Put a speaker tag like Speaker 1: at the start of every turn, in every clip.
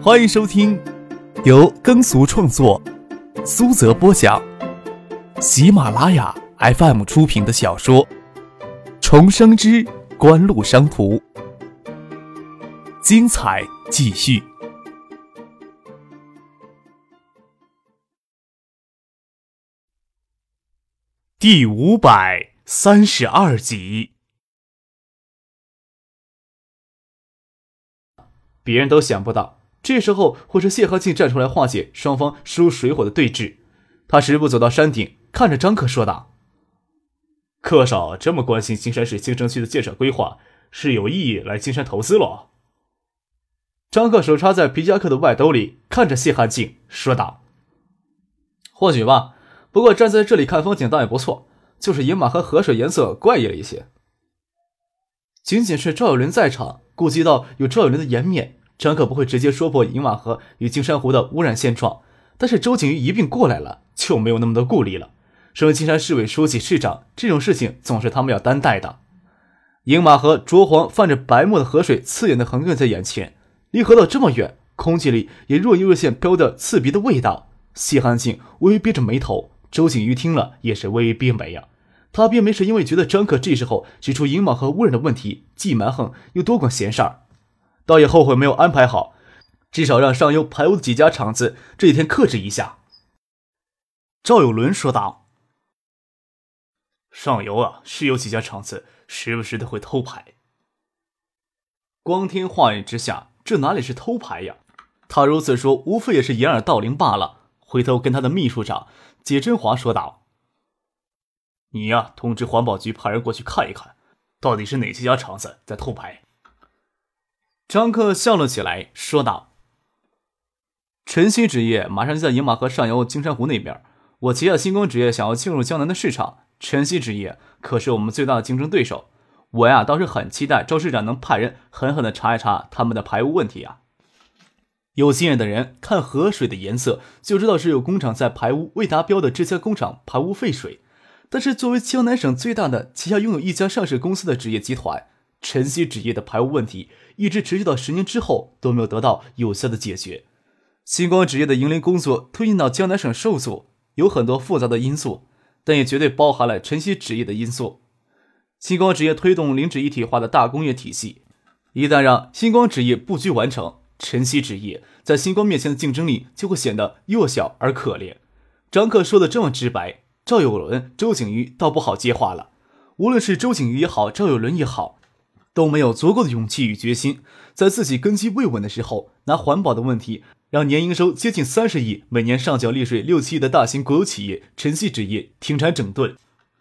Speaker 1: 欢迎收听由耕俗创作、苏泽播讲、喜马拉雅 FM 出品的小说《重生之官路商途》，精彩继续，第五百三十二集。
Speaker 2: 别人都想不到，这时候会是谢和庆站出来化解双方输水火的对峙。他十步走到山顶，看着张克说道：“
Speaker 3: 克少这么关心金山市新城区的建设规划，是有意义来金山投资了。”
Speaker 2: 张克手插在皮夹克的外兜里，看着谢汉庆说道：“或许吧，不过站在这里看风景倒也不错，就是银马和河水颜色怪异了一些。”仅仅是赵有伦在场，顾及到有赵有伦的颜面。张可不会直接说破银马河与金山湖的污染现状，但是周景瑜一并过来了，就没有那么多顾虑了。身为金山市委书记、市长，这种事情总是他们要担待的。银马河浊黄泛着白沫的河水，刺眼的横亘在眼前。离河道这么远，空气里也若隐若现飘着刺鼻的味道。谢寒静微微憋着眉头，周景瑜听了也是微微憋眉呀。他憋眉是因为觉得张可这时候指出银马河污染的问题，既蛮横又多管闲事儿。倒也后悔没有安排好，至少让上游排污的几家厂子这几天克制一下。
Speaker 1: 赵有伦说道：“
Speaker 3: 上游啊，是有几家厂子时不时的会偷排。”
Speaker 2: 光天化日之下，这哪里是偷排呀？他如此说，无非也是掩耳盗铃罢了。回头跟他的秘书长解真华说道：“
Speaker 3: 你呀，通知环保局派人过去看一看，到底是哪几家厂子在偷排。”
Speaker 2: 张克笑了起来，说道：“晨曦纸业马上就在饮马河上游金山湖那边，我旗下星光纸业想要进入江南的市场，晨曦纸业可是我们最大的竞争对手。我呀倒是很期待周市长能派人狠狠的查一查他们的排污问题啊。有经验的人看河水的颜色就知道是有工厂在排污未达标的这家工厂排污废水。但是作为江南省最大的旗下拥有一家上市公司的纸业集团。”晨曦纸业的排污问题一直持续到十年之后都没有得到有效的解决。星光纸业的营林工作推进到江南省受阻，有很多复杂的因素，但也绝对包含了晨曦纸业的因素。星光纸业推动零脂一体化的大工业体系，一旦让星光纸业布局完成，晨曦纸业在星光面前的竞争力就会显得弱小而可怜。张克说的这么直白，赵有伦、周景瑜倒不好接话了。无论是周景瑜也好，赵有伦也好。都没有足够的勇气与决心，在自己根基未稳的时候，拿环保的问题让年营收接近三十亿、每年上缴利税六七亿的大型国有企业晨曦纸业停产整顿。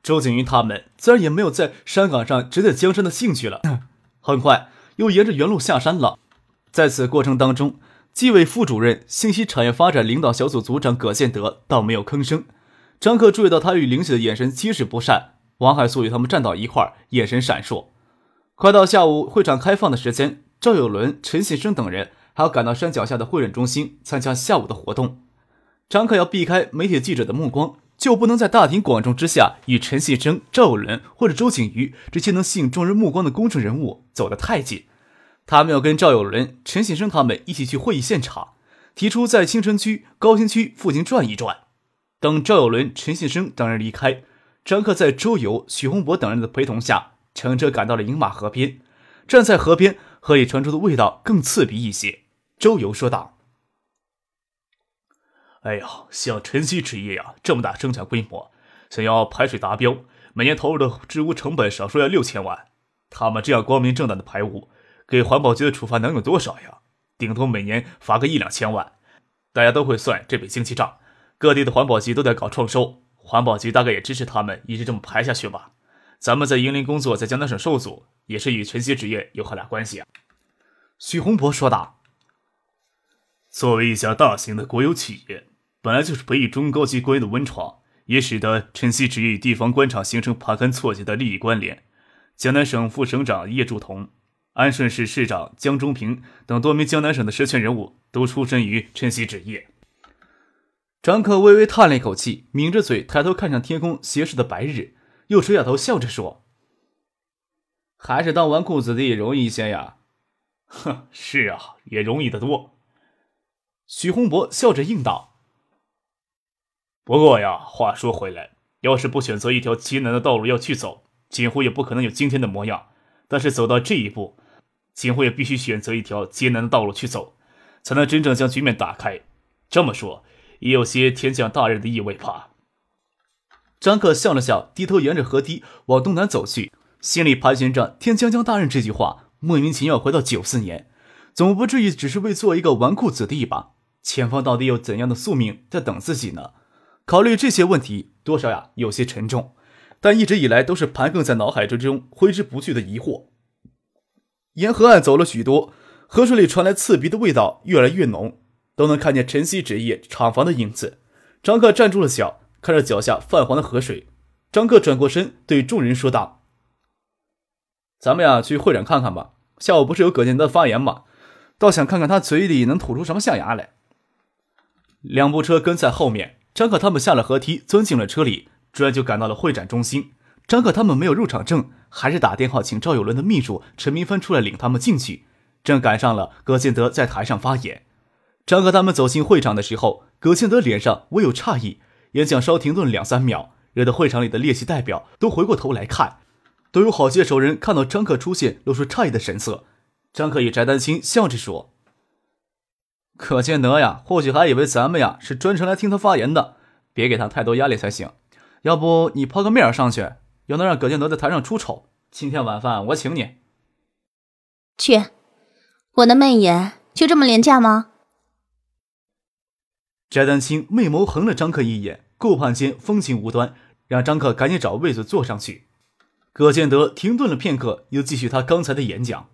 Speaker 2: 周景云他们自然也没有在山岗上指点江山的兴趣了，很快又沿着原路下山了。在此过程当中，纪委副主任、信息产业发展领导小组组长葛建德倒没有吭声。张克注意到他与林雪的眼神皆是不善，王海素与他们站到一块儿，眼神闪烁。快到下午会场开放的时间，赵有伦、陈信生等人还要赶到山脚下的会诊中心参加下午的活动。张克要避开媒体记者的目光，就不能在大庭广众之下与陈信生、赵有伦或者周景瑜这些能吸引众人目光的公众人物走得太近。他们要跟赵有伦、陈信生他们一起去会议现场，提出在青城区、高新区附近转一转。等赵有伦、陈信生等人离开，张克在周游、许洪博等人的陪同下。乘车赶到了饮马河边，站在河边，河里传出的味道更刺鼻一些。周游说道：“
Speaker 3: 哎呀，像晨曦纸业呀，这么大生产规模，想要排水达标，每年投入的治污成本少说要六千万。他们这样光明正大的排污，给环保局的处罚能有多少呀？顶多每年罚个一两千万。大家都会算这笔经济账，各地的环保局都在搞创收，环保局大概也支持他们一直这么排下去吧。”咱们在银林工作，在江南省受阻，也是与晨曦纸业有很大关系啊。”
Speaker 2: 许洪博说道。
Speaker 3: “作为一家大型的国有企业，本来就是培育中高级官员的温床，也使得晨曦纸业与地方官场形成盘根错节的利益关联。江南省副省长叶祝同、安顺市市长江中平等多名江南省的实权人物，都出身于晨曦纸业。”
Speaker 2: 张克微微叹了一口气，抿着嘴，抬头看向天空斜视的白日。又垂下头笑着说：“还是当纨绔子弟容易一些呀。”“
Speaker 3: 哼，是啊，也容易得多。”
Speaker 2: 许洪博笑着应道：“
Speaker 3: 不过呀，话说回来，要是不选择一条艰难的道路要去走，锦湖也不可能有今天的模样。但是走到这一步，锦湖也必须选择一条艰难的道路去走，才能真正将局面打开。这么说，也有些天降大任的意味吧？”
Speaker 2: 张克笑了笑，低头沿着河堤往东南走去，心里盘旋着“天将降大任”这句话，莫名其妙回到九四年，总不至于只是为做一个纨绔子弟吧？前方到底有怎样的宿命在等自己呢？考虑这些问题，多少呀有些沉重，但一直以来都是盘亘在脑海之中挥之不去的疑惑。沿河岸走了许多，河水里传来刺鼻的味道越来越浓，都能看见晨曦纸业厂房的影子。张克站住了脚。看着脚下泛黄的河水，张克转过身对众人说道：“咱们呀，去会展看看吧。下午不是有葛建德发言吗？倒想看看他嘴里能吐出什么象牙来。”两部车跟在后面，张克他们下了河梯，钻进了车里，转就赶到了会展中心。张克他们没有入场证，还是打电话请赵有伦的秘书陈明芬出来领他们进去。正赶上了葛建德在台上发言。张克他们走进会场的时候，葛建德脸上微有诧异。演讲稍停顿两三秒，惹得会场里的列席代表都回过头来看，都有好些熟人看到张克出现，露出诧异的神色。张克与翟丹青笑着说：“可见得呀，或许还以为咱们呀是专程来听他发言的，别给他太多压力才行。要不你抛个面上去，又能让葛建德在台上出丑。今天晚饭我请你。”
Speaker 4: 去，我的媚眼就这么廉价吗？
Speaker 2: 翟丹青媚眸横了张克一眼。顾盼间风情无端，让张克赶紧找位子坐上去。葛建德停顿了片刻，又继续他刚才的演讲。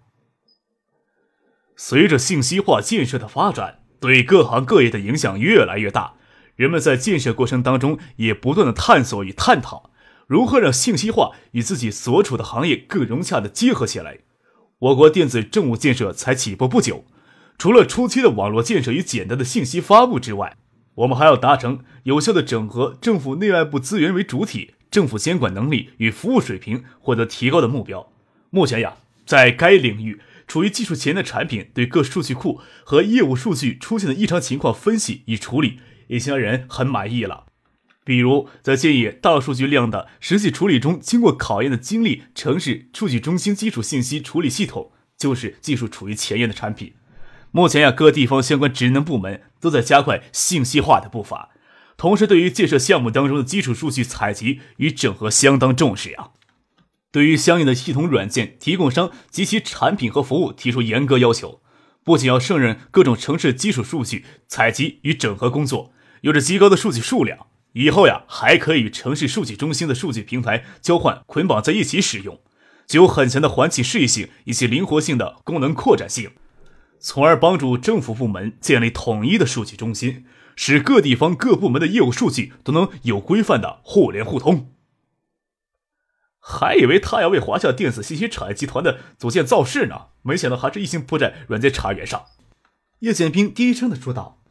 Speaker 3: 随着信息化建设的发展，对各行各业的影响越来越大，人们在建设过程当中也不断的探索与探讨，如何让信息化与自己所处的行业更融洽的结合起来。我国电子政务建设才起步不久，除了初期的网络建设与简单的信息发布之外，我们还要达成有效的整合政府内外部资源为主体，政府监管能力与服务水平获得提高的目标。目前呀，在该领域处于技术前沿的产品，对各数据库和业务数据出现的异常情况分析与处理，已经让人很满意了。比如，在建议大数据量的实际处理中，经过考验的精力城市数据中心基础信息处理系统，就是技术处于前沿的产品。目前呀，各地方相关职能部门都在加快信息化的步伐，同时对于建设项目当中的基础数据采集与整合相当重视呀。对于相应的系统软件提供商及其产品和服务提出严格要求，不仅要胜任各种城市基础数据采集与整合工作，有着极高的数据数量，以后呀还可以与城市数据中心的数据平台交换捆绑在一起使用，具有很强的环境适应性以及灵活性的功能扩展性。从而帮助政府部门建立统一的数据中心，使各地方各部门的业务数据都能有规范的互联互通。还以为他要为华夏电子信息产业集团的组建造势呢，没想到还是一心扑在软件茶园上。
Speaker 2: 叶剑兵低声的说道：“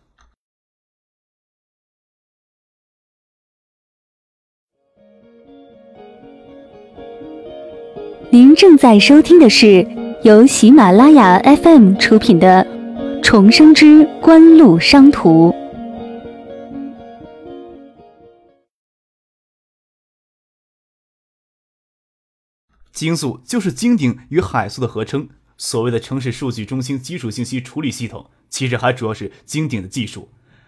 Speaker 5: 您正在收听的是。”由喜马拉雅 FM 出品的《重生之官路商途》，
Speaker 2: 京速就是京鼎与海速的合称。所谓的城市数据中心基础信息处理系统，其实还主要是京鼎的技术。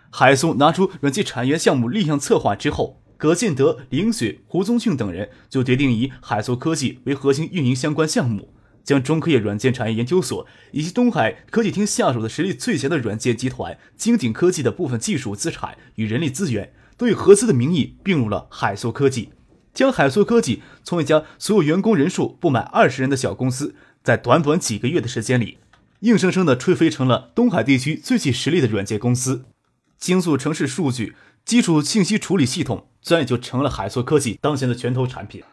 Speaker 2: 海速拿出软件产业项目立项策划之后，葛建德、林雪、胡宗庆等人就决定以海速科技为核心运营相关项目。将中科业软件产业研究所以及东海科技厅下属的实力最强的软件集团金鼎科技的部分技术资产与人力资源，都以合资的名义并入了海塑科技，将海塑科技从一家所有员工人数不满二十人的小公司，在短短几个月的时间里，硬生生的吹飞成了东海地区最具实力的软件公司。精速城市数据基础信息处理系统，自然也就成了海塑科技当前的拳头产品。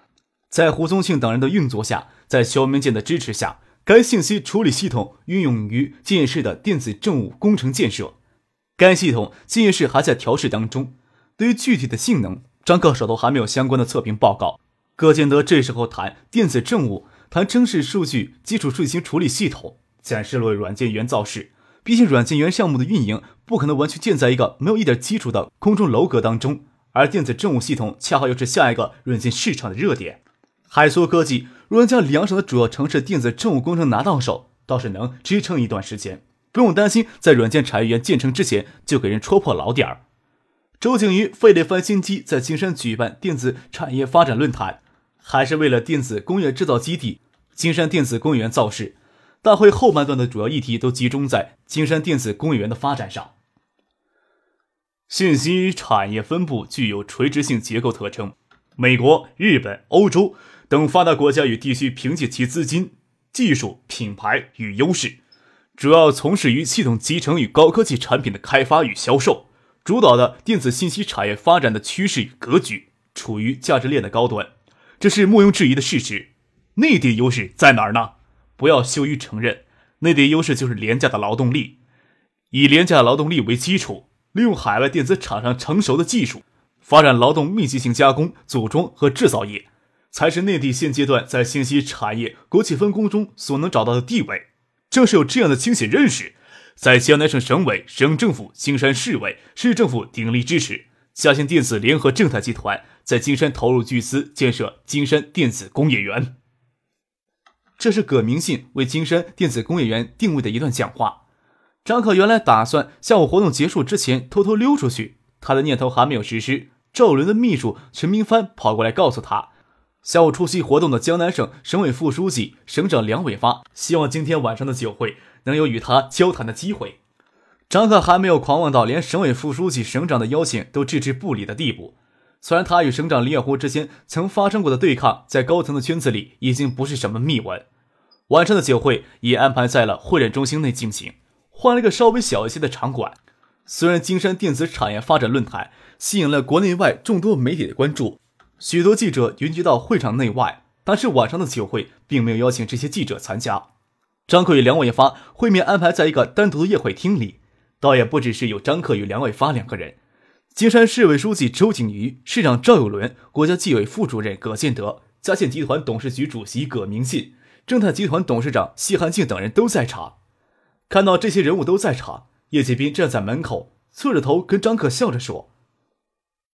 Speaker 2: 在胡宗庆等人的运作下，在肖明建的支持下，该信息处理系统运用于建市的电子政务工程建设。该系统建市还在调试当中，对于具体的性能，张克手头还没有相关的测评报告。葛建德这时候谈电子政务，谈城市数据基础运行处理系统，展示了软件园造势。毕竟软件园项目的运营不可能完全建在一个没有一点基础的空中楼阁当中。而电子政务系统恰好又是下一个软件市场的热点。海苏科技若能将两省的主要城市电子政务工程拿到手，倒是能支撑一段时间，不用担心在软件产业园建成之前就给人戳破老点儿。周景瑜费力翻新机在金山举办电子产业发展论坛，还是为了电子工业制造基地金山电子工业园造势。大会后半段的主要议题都集中在金山电子工业园的发展上。
Speaker 3: 信息产业分布具有垂直性结构特征，美国、日本、欧洲等发达国家与地区凭借其资金、技术、品牌与优势，主要从事于系统集成与高科技产品的开发与销售，主导的电子信息产业发展的趋势与格局处于价值链的高端，这是毋庸置疑的事实。内地优势在哪儿呢？不要羞于承认，内地优势就是廉价的劳动力，以廉价劳动力为基础。利用海外电子厂商成熟的技术，发展劳动密集型加工、组装和制造业，才是内地现阶段在信息产业国企分工中所能找到的地位。正是有这样的清醒认识，在江南省省委、省政府、金山市委、市政府鼎力支持，嘉兴电子联合正泰集团在金山投入巨资建设金山电子工业园。
Speaker 2: 这是葛明信为金山电子工业园定位的一段讲话。张可原来打算下午活动结束之前偷偷溜出去，他的念头还没有实施。赵伦的秘书陈明帆跑过来告诉他，下午出席活动的江南省省委副书记、省长梁伟发希望今天晚上的酒会能有与他交谈的机会。张克还没有狂妄到连省委副书记、省长的邀请都置之不理的地步。虽然他与省长李远湖之间曾发生过的对抗，在高层的圈子里已经不是什么秘闻。晚上的酒会也安排在了会展中心内进行。换了个稍微小一些的场馆，虽然金山电子产业发展论坛吸引了国内外众多媒体的关注，许多记者云集到会场内外，但是晚上的酒会并没有邀请这些记者参加。张克与梁伟发会面安排在一个单独的宴会厅里，倒也不只是有张克与梁伟发两个人，金山市委书记周景瑜、市长赵有伦、国家纪委副主任葛建德、嘉信集团董事局主席葛明信、正泰集团董事长谢汉庆等人都在场。看到这些人物都在场，叶剑斌站在门口，侧着头跟张克笑着说：“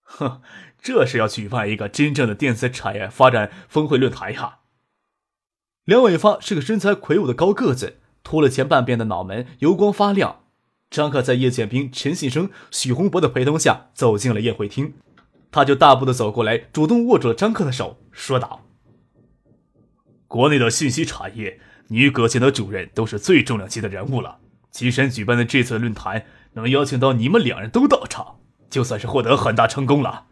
Speaker 3: 哼，这是要举办一个真正的电子产业发展峰会论坛呀。”
Speaker 2: 梁伟发是个身材魁梧的高个子，秃了前半边的脑门油光发亮。张克在叶剑斌、陈信生、许洪博的陪同下走进了宴会厅，他就大步的走过来，主动握住了张克的手，说道：“
Speaker 3: 国内的信息产业。”你与葛建德主任都是最重量级的人物了。金山举办的这次论坛，能邀请到你们两人都到场，就算是获得很大成功了。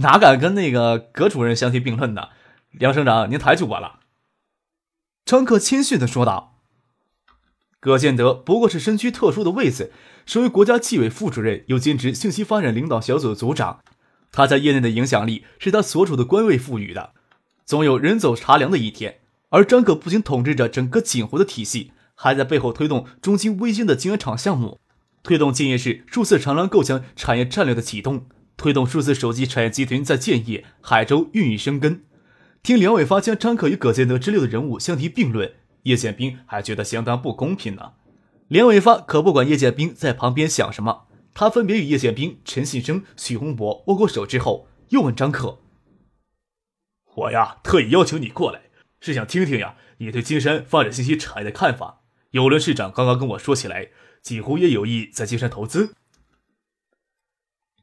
Speaker 2: 哪敢跟那个葛主任相提并论呢？梁省长，您抬举我了。张克谦逊的说道。葛建德不过是身居特殊的位子，身为国家纪委副主任，又兼职信息发展领导小组的组长，他在业内的影响力是他所处的官位赋予的，总有人走茶凉的一天。而张可不仅统治着整个锦湖的体系，还在背后推动中金微星的晶圆厂项目，推动建业市数字长廊构想产业战略的启动，推动数字手机产业集团在建业、海州孕育生根。听梁伟发将张可与葛建德之流的人物相提并论，叶剑兵还觉得相当不公平呢。梁伟发可不管叶剑兵在旁边想什么，他分别与叶剑兵、陈信生、许洪博握过手之后，又问张可：“
Speaker 3: 我呀，特意邀请你过来。”是想听听呀，你对金山发展信息产业的看法。有伦市长刚刚跟我说起来，几乎也有意在金山投资。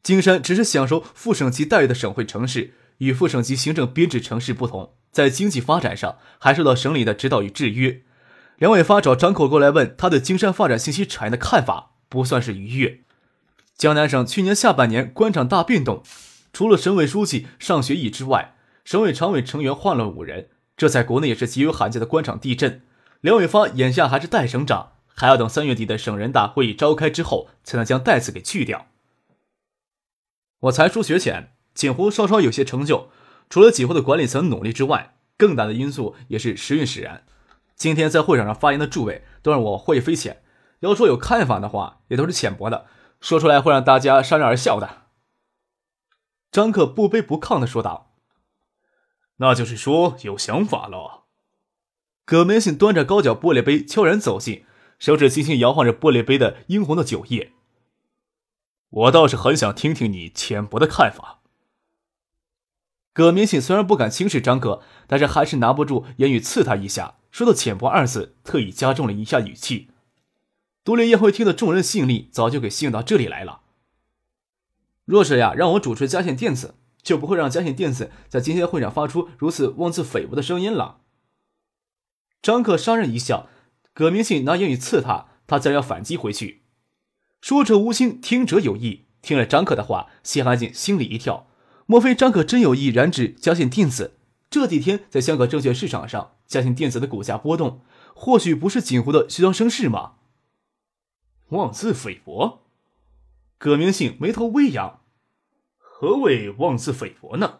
Speaker 2: 金山只是享受副省级待遇的省会城市，与副省级行政编制城市不同，在经济发展上还受到省里的指导与制约。梁伟发找张口过来问他对金山发展信息产业的看法，不算是愉悦。江南省去年下半年官场大变动，除了省委书记尚学义之外，省委常委成员换了五人。这在国内也是极为罕见的官场地震。梁伟发眼下还是代省长，还要等三月底的省人大会议召开之后，才能将代字给去掉。我才疏学浅，锦湖稍稍有些成就，除了锦湖的管理层努力之外，更大的因素也是时运使然。今天在会场上发言的诸位都让我获益匪浅，要说有看法的话，也都是浅薄的，说出来会让大家潸然而笑的。张克不卑不亢的说道。
Speaker 3: 那就是说有想法了。
Speaker 2: 葛明信端着高脚玻璃杯悄然走近，手指轻轻摇晃着玻璃杯的殷红的酒液。
Speaker 3: 我倒是很想听听你浅薄的看法。
Speaker 2: 葛明信虽然不敢轻视张克，但是还是拿不住言语刺他一下，说到“浅薄”二字，特意加重了一下语气。独立宴会厅的众人吸引力早就给吸引到这里来了。若是呀，让我主持嘉信电子，就不会让嘉信电子在今天会上发出如此妄自菲薄的声音了。张克伤人一笑，葛明信拿言语刺他，他自然要反击回去。说者无心，听者有意。听了张克的话，谢寒静心里一跳，莫非张克真有意染指嘉信电子？这几天在香港证券市场上，嘉信电子的股价波动，或许不是锦湖的虚张声势吗？
Speaker 3: 妄自菲薄，
Speaker 2: 葛明信眉头微扬。
Speaker 3: 何谓妄自菲薄呢？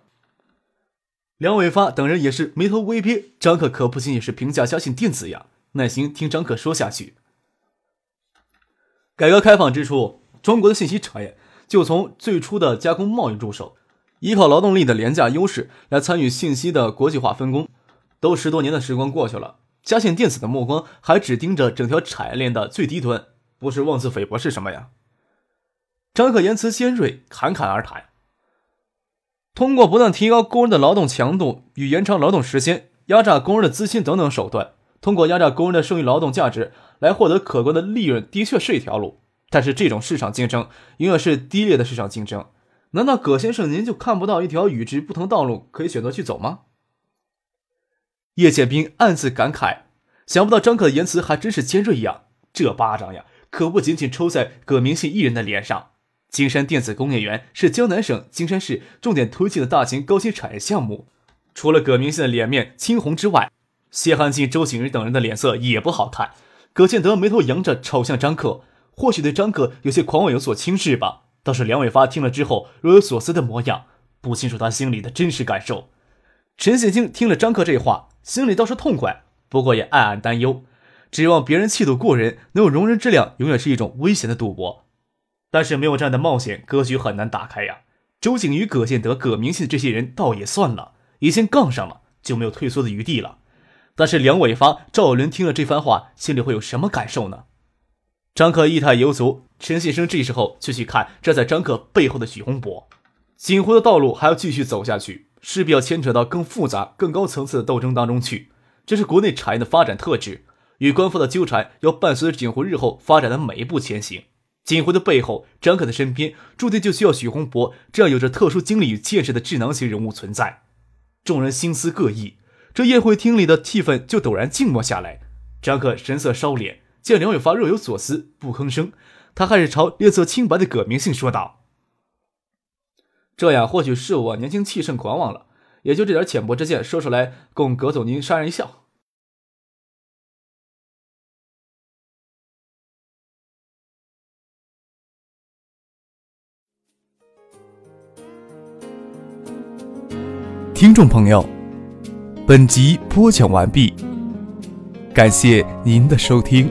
Speaker 2: 梁伟发等人也是眉头微憋。张克可不仅仅是评价嘉信电子呀，耐心听张克说下去。改革开放之初，中国的信息产业就从最初的加工贸易入手，依靠劳动力的廉价优势来参与信息的国际化分工。都十多年的时光过去了，嘉信电子的目光还只盯着整条产业链的最低端。不是妄自菲薄是什么呀？张克言辞尖锐，侃侃而谈。通过不断提高工人的劳动强度与延长劳动时间、压榨工人的资金等等手段，通过压榨工人的剩余劳动价值来获得可观的利润，的确是一条路。但是这种市场竞争永远是低劣的市场竞争。难道葛先生您就看不到一条与之不同道路可以选择去走吗？叶剑兵暗自感慨，想不到张可的言辞还真是尖锐呀，这巴掌呀！可不仅仅抽在葛明信一人的脸上。金山电子工业园是江南省金山市重点推进的大型高新产业项目。除了葛明信的脸面青红之外，谢汉进、周景瑜等人的脸色也不好看。葛建德眉头扬着，瞅向张克，或许对张克有些狂妄，有所轻视吧。倒是梁伟发听了之后若有所思的模样，不清楚他心里的真实感受。陈显清听了张克这话，心里倒是痛快，不过也暗暗担忧。指望别人气度过人，能有容人之量，永远是一种危险的赌博。但是没有这样的冒险，格局很难打开呀。周景瑜、葛建德、葛明信这些人倒也算了，已经杠上了，就没有退缩的余地了。但是梁伟发、赵伦听了这番话，心里会有什么感受呢？张克意态犹足，陈先生这时候就去看站在张克背后的许洪博。锦湖的道路还要继续走下去，势必要牵扯到更复杂、更高层次的斗争当中去。这是国内产业的发展特质。与官方的纠缠，要伴随着锦湖日后发展的每一步前行。锦湖的背后，张可的身边，注定就需要许洪博这样有着特殊经历与见识的智囊型人物存在。众人心思各异，这宴会厅里的气氛就陡然静默下来。张克神色收敛，见梁伟发若有所思，不吭声，他还是朝脸色清白的葛明信说道：“这样或许是我年轻气盛狂妄了，也就这点浅薄之见说出来，供葛总您潸然一笑。”
Speaker 1: 听众朋友，本集播讲完毕，感谢您的收听。